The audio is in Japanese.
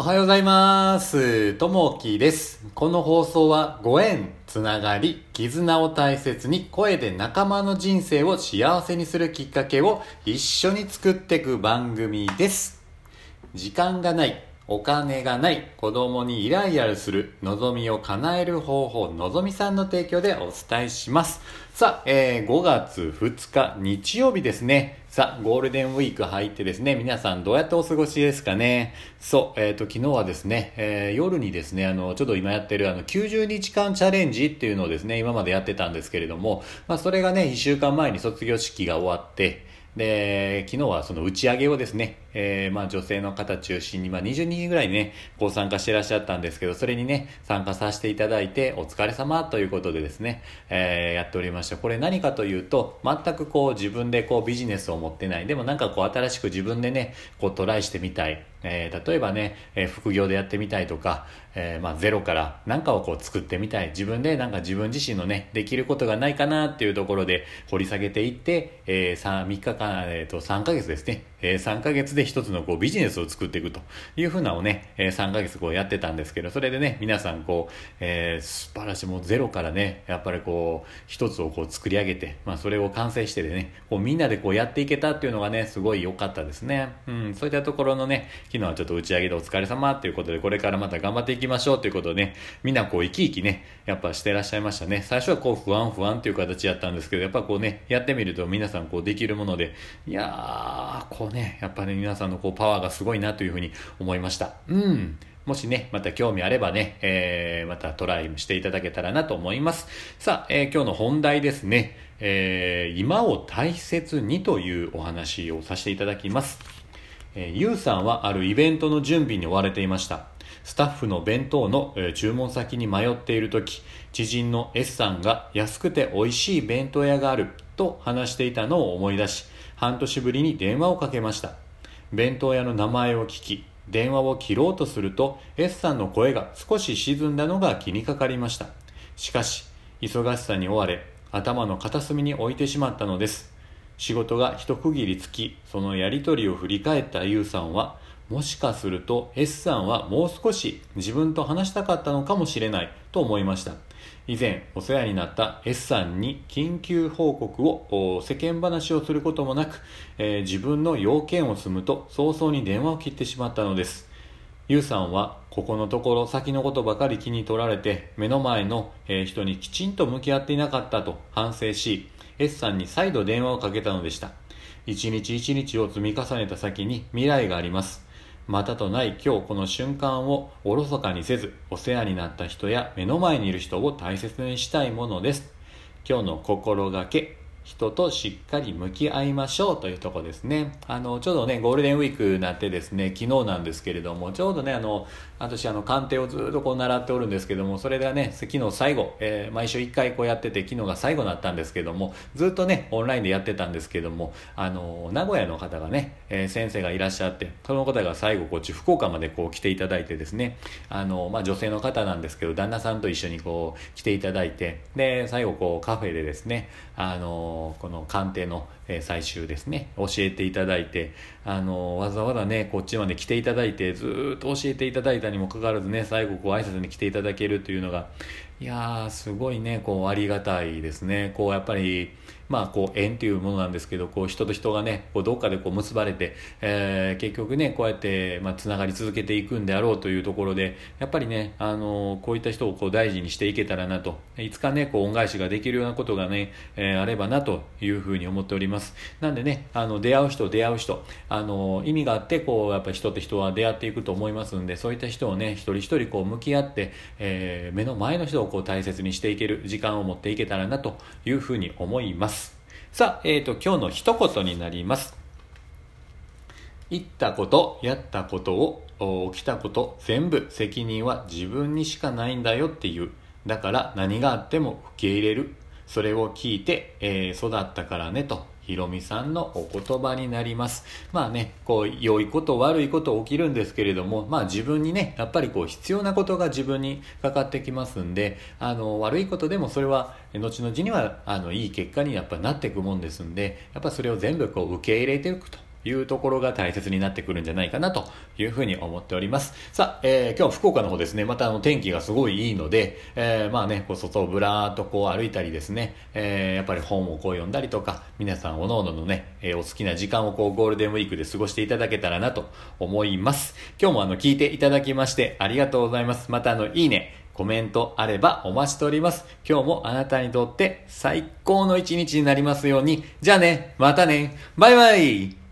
おはようございます。ともきです。この放送はご縁、つながり、絆を大切に声で仲間の人生を幸せにするきっかけを一緒に作っていく番組です。時間がない、お金がない、子供にイライラする、望みを叶える方法、のぞみさんの提供でお伝えします。さあ、えー5月2日日曜日ですね。さあ、ゴールデンウィーク入ってですね、皆さんどうやってお過ごしですかね。そう、えっ、と、昨日はですね、えー夜にですね、あの、ちょっと今やってるあの、90日間チャレンジっていうのをですね、今までやってたんですけれども、まあ、それがね、1週間前に卒業式が終わって、で、昨日はその打ち上げをですね、えーまあ女性の方中心に、まあ20人ぐらいね、ご参加してらっしゃったんですけど、それにね、参加させていただいて、お疲れ様ということでですね、えーやっておりました。これ何かというと、全くこう自分でこうビジネスを持ってない、でもなんかこう新しく自分でね、こうトライしてみたい。えー例えばね、えー副業でやってみたいとか、えーまあゼロから何かをこう作ってみたい。自分でなんか自分自身のね、できることがないかなっていうところで掘り下げていって、えー、3, 3日間、えっ、と、3ヶ月ですね。えー3ヶ月で一つのこうビジネスを作っていくというふうなをね、えー3ヶ月こうやってたんですけど、それでね、皆さんこう、えー素晴らしい、もうゼロからね、やっぱりこう、一つをこう作り上げて、まあそれを完成してでね、こうみんなでこうやっていけたっていうのがね、すごい良かったですね。うん、そういったところのね、昨日はちょっと打ち上げでお疲れ様っていうことで、これからまた頑張っていきましょうということでね、みんなこう生き生きね、やっぱしてらっしゃいましたね。最初はこう不安不安っていう形やったんですけど、やっぱこうね、やってみると皆さんこうできるもので、いやー、こうね、やっぱね、皆さんのこうパワーがすごいなというふうに思いました。うん。もしね、また興味あればね、えー、またトライしていただけたらなと思います。さあ、えー今日の本題ですね、えー今を大切にというお話をさせていただきます。えー、ゆうさんはあるイベントの準備に追われていました。スタッフの弁当の、え注文先に迷っている時、知人の S さんが安くて美味しい弁当屋があると話していたのを思い出し、半年ぶりに電話をかけました。弁当屋の名前を聞き、電話を切ろうとすると S さんの声が少し沈んだのが気にかかりました。しかし、忙しさに追われ、頭の片隅に置いてしまったのです。仕事が一区切りつき、そのやりとりを振り返ったゆうさんは、もしかすると S さんはもう少し自分と話したかったのかもしれないと思いました。以前お世話になった S さんに緊急報告を世間話をすることもなく、えー自分の要件を済むと早々に電話を切ってしまったのです。ゆうさんはここのところ先のことばかり気に取られて目の前の人にきちんと向き合っていなかったと反省し S さんに再度電話をかけたのでした一日一日を積み重ねた先に未来がありますまたとない今日この瞬間をおろそかにせずお世話になった人や目の前にいる人を大切にしたいものです。今日の心がけ人としっかり向き合いましょうというとこですね。あの、ちょうどね、ゴールデンウィークになってですね、昨日なんですけれども、ちょうどね、あの、私、あの、鑑定をずっとこう習っておるんですけども、それがね、昨日最後、えー毎週1回こうやってて、昨日が最後だったんですけども、ずっとね、オンラインでやってたんですけども、あの、名古屋の方がね、えー先生がいらっしゃって、その方が最後、こっち、福岡までこう来ていただいてですね、あの、まあ、女性の方なんですけど、旦那さんと一緒にこう来ていただいて、で、最後こうカフェでですね、あの、この鑑定の、最終ですね、教えていただいて、あの、わざわざね、こっちまで来ていただいて、ずっと教えていただいたにもかかわらずね、最後こう挨拶に来ていただけるというのが、いやー、すごいね、こうありがたいですね。こうやっぱり、まあこう縁というものなんですけど、こう人と人がね、こうどっかでこう結ばれて、えー結局ね、こうやって、まあつながり続けていくんであろうというところで、やっぱりね、あのこういった人をこう大事にしていけたらなと、いつかね、こう恩返しができるようなことがね、えーあればなというふうに思っております。なんでね、あの出会う人、出会う人、あの意味があって、こうやっぱり人と人は出会っていくと思いますんで、そういった人をね、一人一人こう向き合って、えー目の前の人をこう大切にしていける時間を持っていけたらなというふうに思います。さあ、えっ、と、今日の一言になります。言ったこと、やったことを、起きたこと、全部責任は自分にしかないんだよっていう。だから何があっても受け入れる。それを聞いて、えー育ったからねと。ひろみさんのお言葉になります。まあね、こう、良いこと、悪いこと起きるんですけれども、まあ自分にね、やっぱりこう、必要なことが自分にかかってきますんで、あの、悪いことでもそれは、後々には、あの、いい結果にやっぱなっていくもんですんで、やっぱそれを全部こう、受け入れていくと。いうところが大切になってくるんじゃないかなというふうに思っております。さあ、えー、今日福岡の方ですね、またあの天気がすごいいいので、えー、まあね、こう外をぶらーっとこう歩いたりですね、えー、やっぱり本をこう読んだりとか、皆さんおのおののね、えー、お好きな時間をこうゴールデンウィークで過ごしていただけたらなと思います。今日もあの聞いていただきましてありがとうございます。またあの、いいね、コメントあればお待ちしております。今日もあなたにとって最高の一日になりますように。じゃあね、またね、バイバイ